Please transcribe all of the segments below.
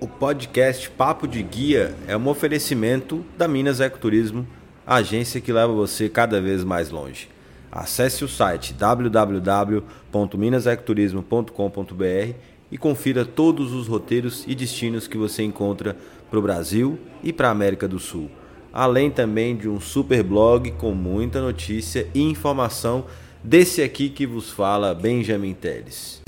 O podcast Papo de Guia é um oferecimento da Minas Ecoturismo, agência que leva você cada vez mais longe. Acesse o site www.minasecoturismo.com.br e confira todos os roteiros e destinos que você encontra para o Brasil e para a América do Sul. Além também de um super blog com muita notícia e informação desse aqui que vos fala Benjamin Teles.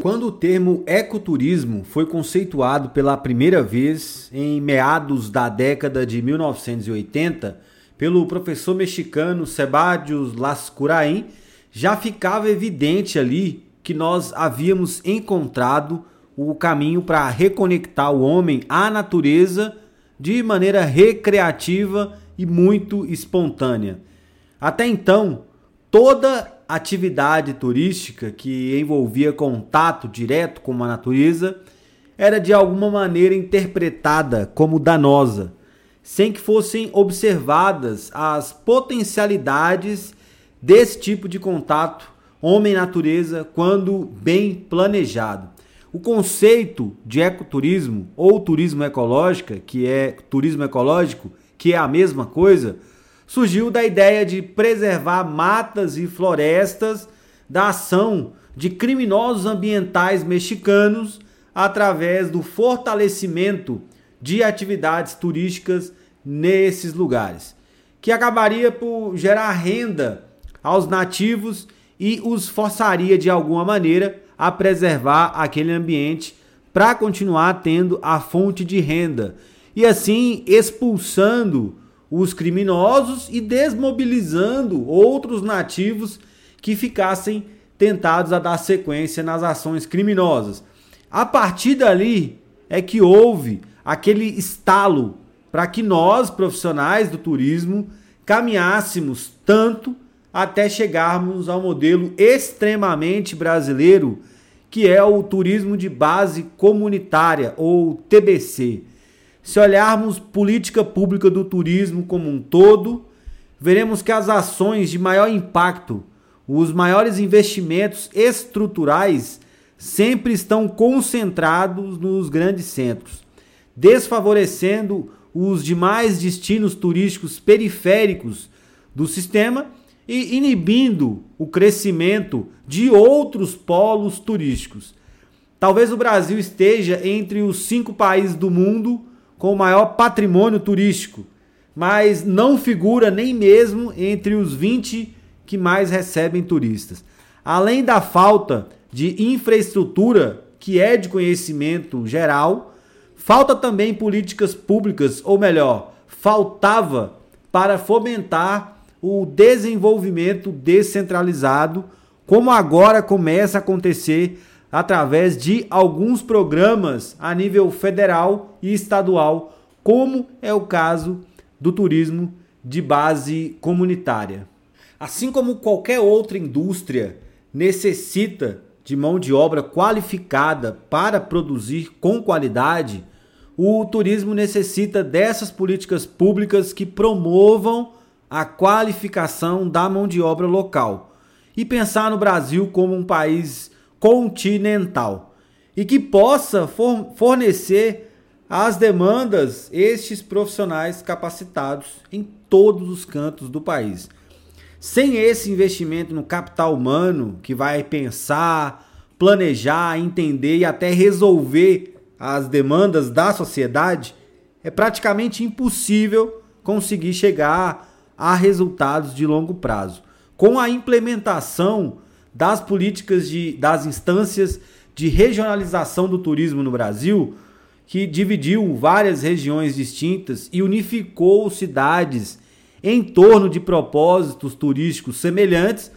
Quando o termo ecoturismo foi conceituado pela primeira vez em meados da década de 1980 pelo professor mexicano Sebadios Lascurain, já ficava evidente ali que nós havíamos encontrado o caminho para reconectar o homem à natureza de maneira recreativa e muito espontânea. Até então, toda atividade turística que envolvia contato direto com a natureza era de alguma maneira interpretada como danosa, sem que fossem observadas as potencialidades desse tipo de contato homem-natureza quando bem planejado. O conceito de ecoturismo ou turismo ecológico, que é turismo ecológico, que é a mesma coisa, surgiu da ideia de preservar matas e florestas da ação de criminosos ambientais mexicanos através do fortalecimento de atividades turísticas nesses lugares, que acabaria por gerar renda aos nativos e os forçaria de alguma maneira a preservar aquele ambiente para continuar tendo a fonte de renda e assim expulsando os criminosos e desmobilizando outros nativos que ficassem tentados a dar sequência nas ações criminosas. A partir dali é que houve aquele estalo para que nós, profissionais do turismo, caminhássemos tanto até chegarmos ao modelo extremamente brasileiro, que é o turismo de base comunitária ou TBC. Se olharmos política pública do turismo como um todo, veremos que as ações de maior impacto, os maiores investimentos estruturais, sempre estão concentrados nos grandes centros, desfavorecendo os demais destinos turísticos periféricos do sistema e inibindo o crescimento de outros polos turísticos. Talvez o Brasil esteja entre os cinco países do mundo com o maior patrimônio turístico, mas não figura nem mesmo entre os 20 que mais recebem turistas. Além da falta de infraestrutura, que é de conhecimento geral, falta também políticas públicas, ou melhor, faltava para fomentar o desenvolvimento descentralizado, como agora começa a acontecer através de alguns programas a nível federal e estadual, como é o caso do turismo de base comunitária. Assim como qualquer outra indústria necessita de mão de obra qualificada para produzir com qualidade, o turismo necessita dessas políticas públicas que promovam a qualificação da mão de obra local e pensar no Brasil como um país continental e que possa fornecer às demandas estes profissionais capacitados em todos os cantos do país. Sem esse investimento no capital humano que vai pensar, planejar, entender e até resolver as demandas da sociedade, é praticamente impossível conseguir chegar a resultados de longo prazo. Com a implementação das políticas de, das instâncias de regionalização do turismo no Brasil, que dividiu várias regiões distintas e unificou cidades em torno de propósitos turísticos semelhantes,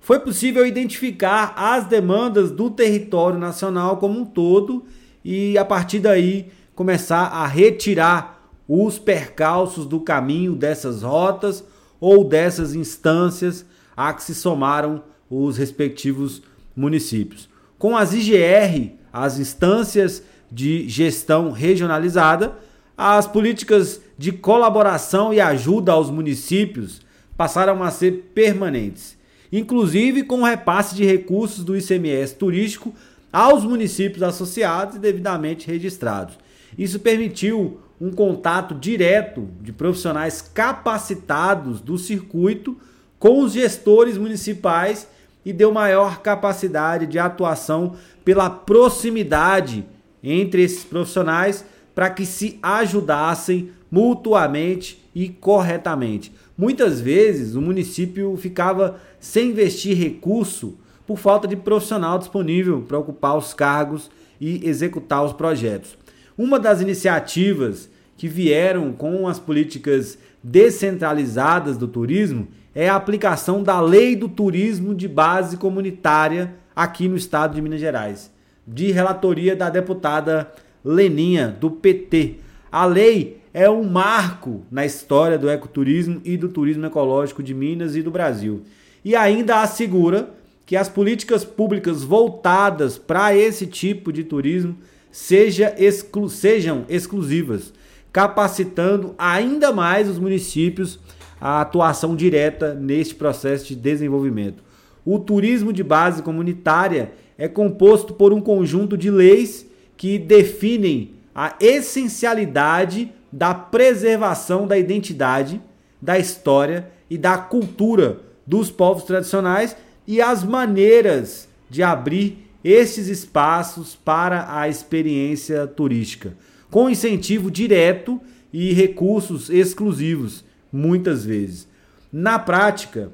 foi possível identificar as demandas do território nacional como um todo e, a partir daí, começar a retirar os percalços do caminho dessas rotas ou dessas instâncias a que se somaram os respectivos municípios. Com as IGR, as instâncias de gestão regionalizada, as políticas de colaboração e ajuda aos municípios passaram a ser permanentes, inclusive com o repasse de recursos do ICMS turístico aos municípios associados e devidamente registrados. Isso permitiu um contato direto de profissionais capacitados do circuito com os gestores municipais e deu maior capacidade de atuação pela proximidade entre esses profissionais para que se ajudassem mutuamente e corretamente. Muitas vezes o município ficava sem investir recurso por falta de profissional disponível para ocupar os cargos e executar os projetos. Uma das iniciativas que vieram com as políticas descentralizadas do turismo é a aplicação da Lei do Turismo de Base Comunitária aqui no estado de Minas Gerais, de relatoria da deputada Leninha, do PT. A lei é um marco na história do ecoturismo e do turismo ecológico de Minas e do Brasil. E ainda assegura que as políticas públicas voltadas para esse tipo de turismo seja exclu sejam exclusivas, capacitando ainda mais os municípios à atuação direta neste processo de desenvolvimento. O turismo de base comunitária é composto por um conjunto de leis que definem a essencialidade da preservação da identidade, da história e da cultura dos povos tradicionais e as maneiras de abrir esses espaços para a experiência turística, com incentivo direto e recursos exclusivos, muitas vezes. Na prática,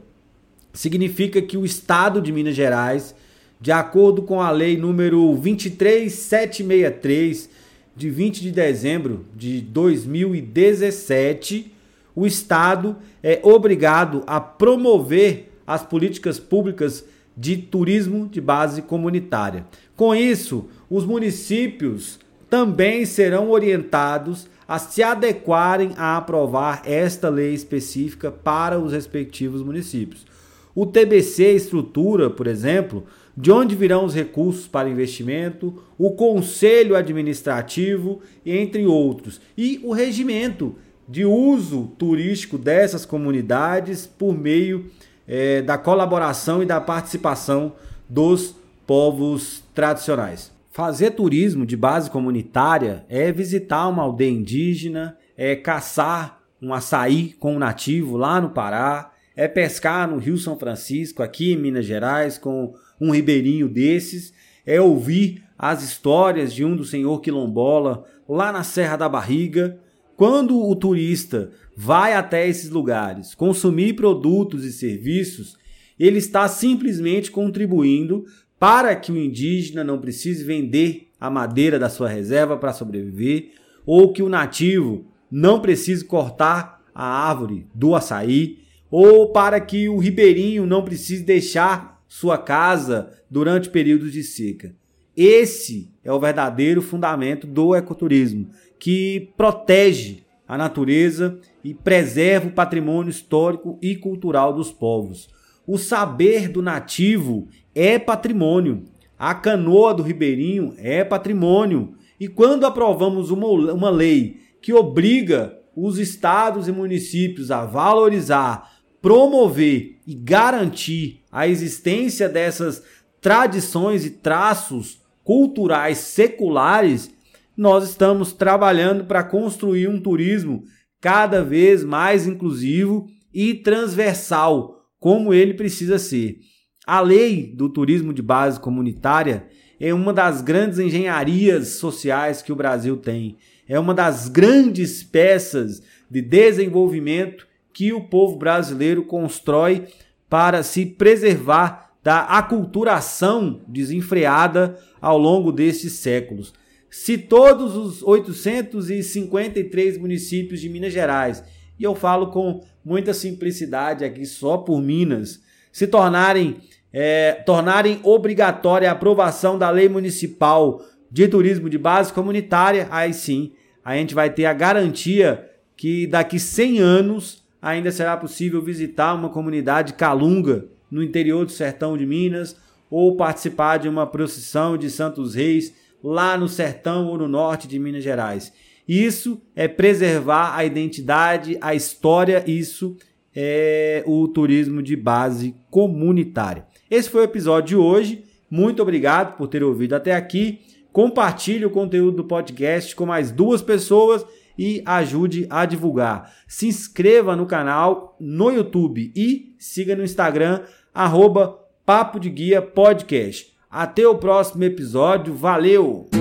significa que o Estado de Minas Gerais, de acordo com a lei número 23763 de 20 de dezembro de 2017, o Estado é obrigado a promover as políticas públicas de turismo de base comunitária. Com isso, os municípios também serão orientados a se adequarem a aprovar esta lei específica para os respectivos municípios. O TBC estrutura, por exemplo, de onde virão os recursos para investimento, o conselho administrativo, entre outros, e o regimento de uso turístico dessas comunidades por meio é, da colaboração e da participação dos povos tradicionais. Fazer turismo de base comunitária é visitar uma aldeia indígena, é caçar um açaí com um nativo lá no Pará, é pescar no Rio São Francisco, aqui em Minas Gerais, com um ribeirinho desses, é ouvir as histórias de um do senhor quilombola lá na Serra da Barriga. Quando o turista vai até esses lugares consumir produtos e serviços, ele está simplesmente contribuindo para que o indígena não precise vender a madeira da sua reserva para sobreviver, ou que o nativo não precise cortar a árvore do açaí, ou para que o ribeirinho não precise deixar sua casa durante períodos de seca. Esse é o verdadeiro fundamento do ecoturismo, que protege a natureza e preserva o patrimônio histórico e cultural dos povos. O saber do nativo é patrimônio. A canoa do ribeirinho é patrimônio. E quando aprovamos uma, uma lei que obriga os estados e municípios a valorizar, promover e garantir a existência dessas tradições e traços culturais seculares, nós estamos trabalhando para construir um turismo cada vez mais inclusivo e transversal, como ele precisa ser. A lei do turismo de base comunitária é uma das grandes engenharias sociais que o Brasil tem. É uma das grandes peças de desenvolvimento que o povo brasileiro constrói para se preservar da aculturação desenfreada ao longo desses séculos. Se todos os 853 municípios de Minas Gerais, e eu falo com muita simplicidade aqui só por Minas, se tornarem, é, tornarem obrigatória a aprovação da lei municipal de turismo de base comunitária, aí sim a gente vai ter a garantia que daqui 100 anos ainda será possível visitar uma comunidade calunga no interior do sertão de Minas ou participar de uma procissão de Santos Reis lá no sertão ou no norte de Minas Gerais. Isso é preservar a identidade, a história, isso é o turismo de base comunitária. Esse foi o episódio de hoje. Muito obrigado por ter ouvido até aqui. Compartilhe o conteúdo do podcast com mais duas pessoas e ajude a divulgar. Se inscreva no canal no YouTube e siga no Instagram, arroba Papo de Guia Podcast. Até o próximo episódio. Valeu!